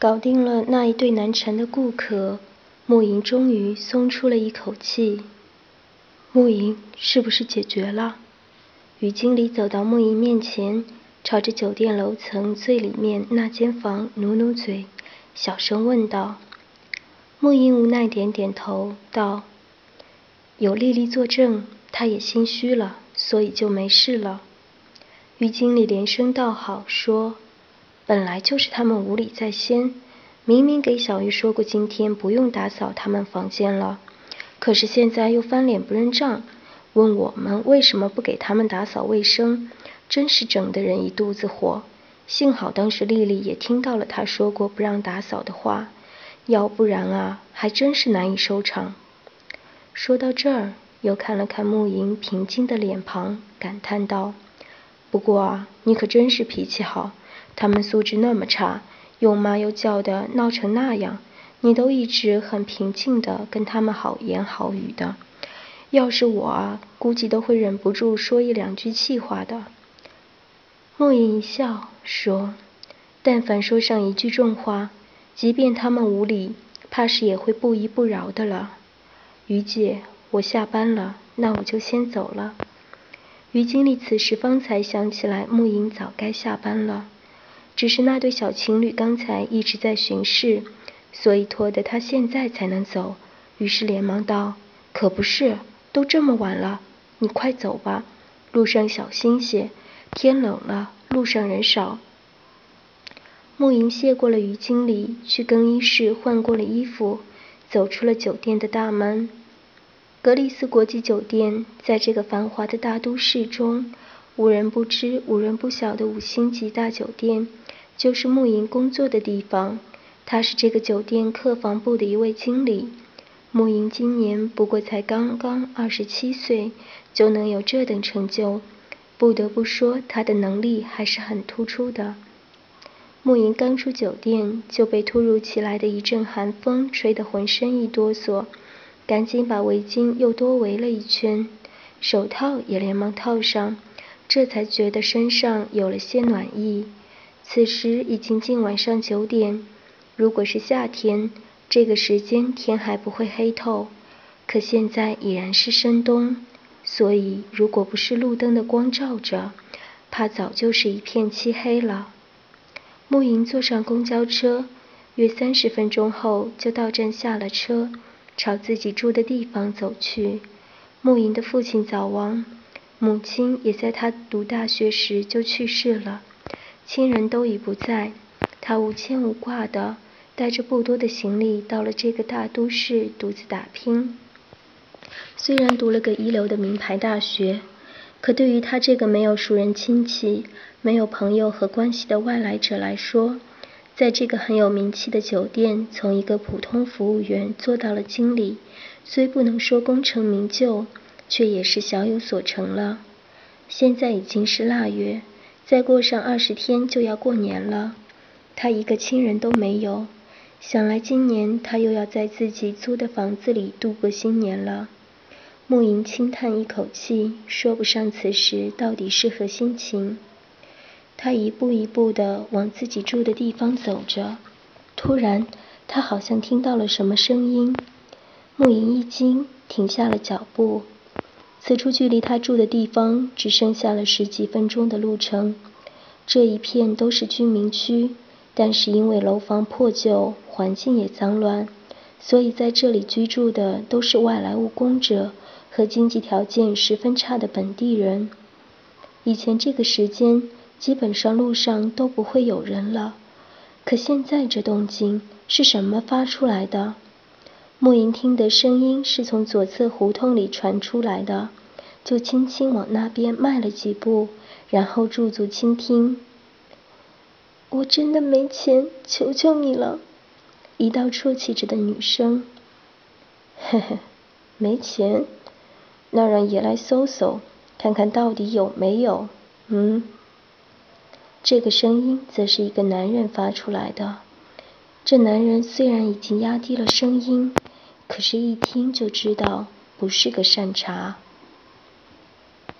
搞定了那一对难缠的顾客，穆莹终于松出了一口气。穆莹，是不是解决了？于经理走到穆莹面前，朝着酒店楼层最里面那间房努努嘴，小声问道。穆莹无奈点点头，道：“有丽丽作证，她也心虚了，所以就没事了。”于经理连声道好，说：“本来就是他们无理在先，明明给小玉说过今天不用打扫他们房间了。”可是现在又翻脸不认账，问我们为什么不给他们打扫卫生，真是整得人一肚子火。幸好当时丽丽也听到了他说过不让打扫的话，要不然啊，还真是难以收场。说到这儿，又看了看慕莹平静的脸庞，感叹道：“不过啊，你可真是脾气好。他们素质那么差，又骂又叫的，闹成那样。”你都一直很平静的跟他们好言好语的，要是我啊，估计都会忍不住说一两句气话的。莫言一笑说：“但凡说上一句重话，即便他们无理，怕是也会不依不饶的了。”于姐，我下班了，那我就先走了。于经理此时方才想起来，穆莹早该下班了，只是那对小情侣刚才一直在巡视。所以拖得他现在才能走，于是连忙道：“可不是，都这么晚了，你快走吧，路上小心些，天冷了，路上人少。”慕莹谢过了于经理，去更衣室换过了衣服，走出了酒店的大门。格里斯国际酒店在这个繁华的大都市中，无人不知、无人不晓的五星级大酒店，就是慕莹工作的地方。他是这个酒店客房部的一位经理。慕莹今年不过才刚刚二十七岁，就能有这等成就，不得不说他的能力还是很突出的。慕莹刚出酒店，就被突如其来的一阵寒风吹得浑身一哆嗦，赶紧把围巾又多围了一圈，手套也连忙套上，这才觉得身上有了些暖意。此时已经近晚上九点。如果是夏天，这个时间天还不会黑透，可现在已然是深冬，所以如果不是路灯的光照着，怕早就是一片漆黑了。慕莹坐上公交车，约三十分钟后就到站下了车，朝自己住的地方走去。慕莹的父亲早亡，母亲也在他读大学时就去世了，亲人都已不在，他无牵无挂的。带着不多的行李到了这个大都市，独自打拼。虽然读了个一流的名牌大学，可对于他这个没有熟人亲戚、没有朋友和关系的外来者来说，在这个很有名气的酒店，从一个普通服务员做到了经理，虽不能说功成名就，却也是小有所成了。现在已经是腊月，再过上二十天就要过年了，他一个亲人都没有。想来今年他又要在自己租的房子里度过新年了。慕莹轻叹一口气，说不上此时到底是何心情。他一步一步地往自己住的地方走着，突然，他好像听到了什么声音。慕莹一惊，停下了脚步。此处距离他住的地方只剩下了十几分钟的路程，这一片都是居民区。但是因为楼房破旧，环境也脏乱，所以在这里居住的都是外来务工者和经济条件十分差的本地人。以前这个时间，基本上路上都不会有人了。可现在这动静是什么发出来的？慕莹听得声音是从左侧胡同里传出来的，就轻轻往那边迈了几步，然后驻足倾听。我真的没钱，求求你了！一道啜泣着的女声。嘿嘿，没钱，那让爷来搜搜，看看到底有没有。嗯。这个声音则是一个男人发出来的。这男人虽然已经压低了声音，可是一听就知道不是个善茬。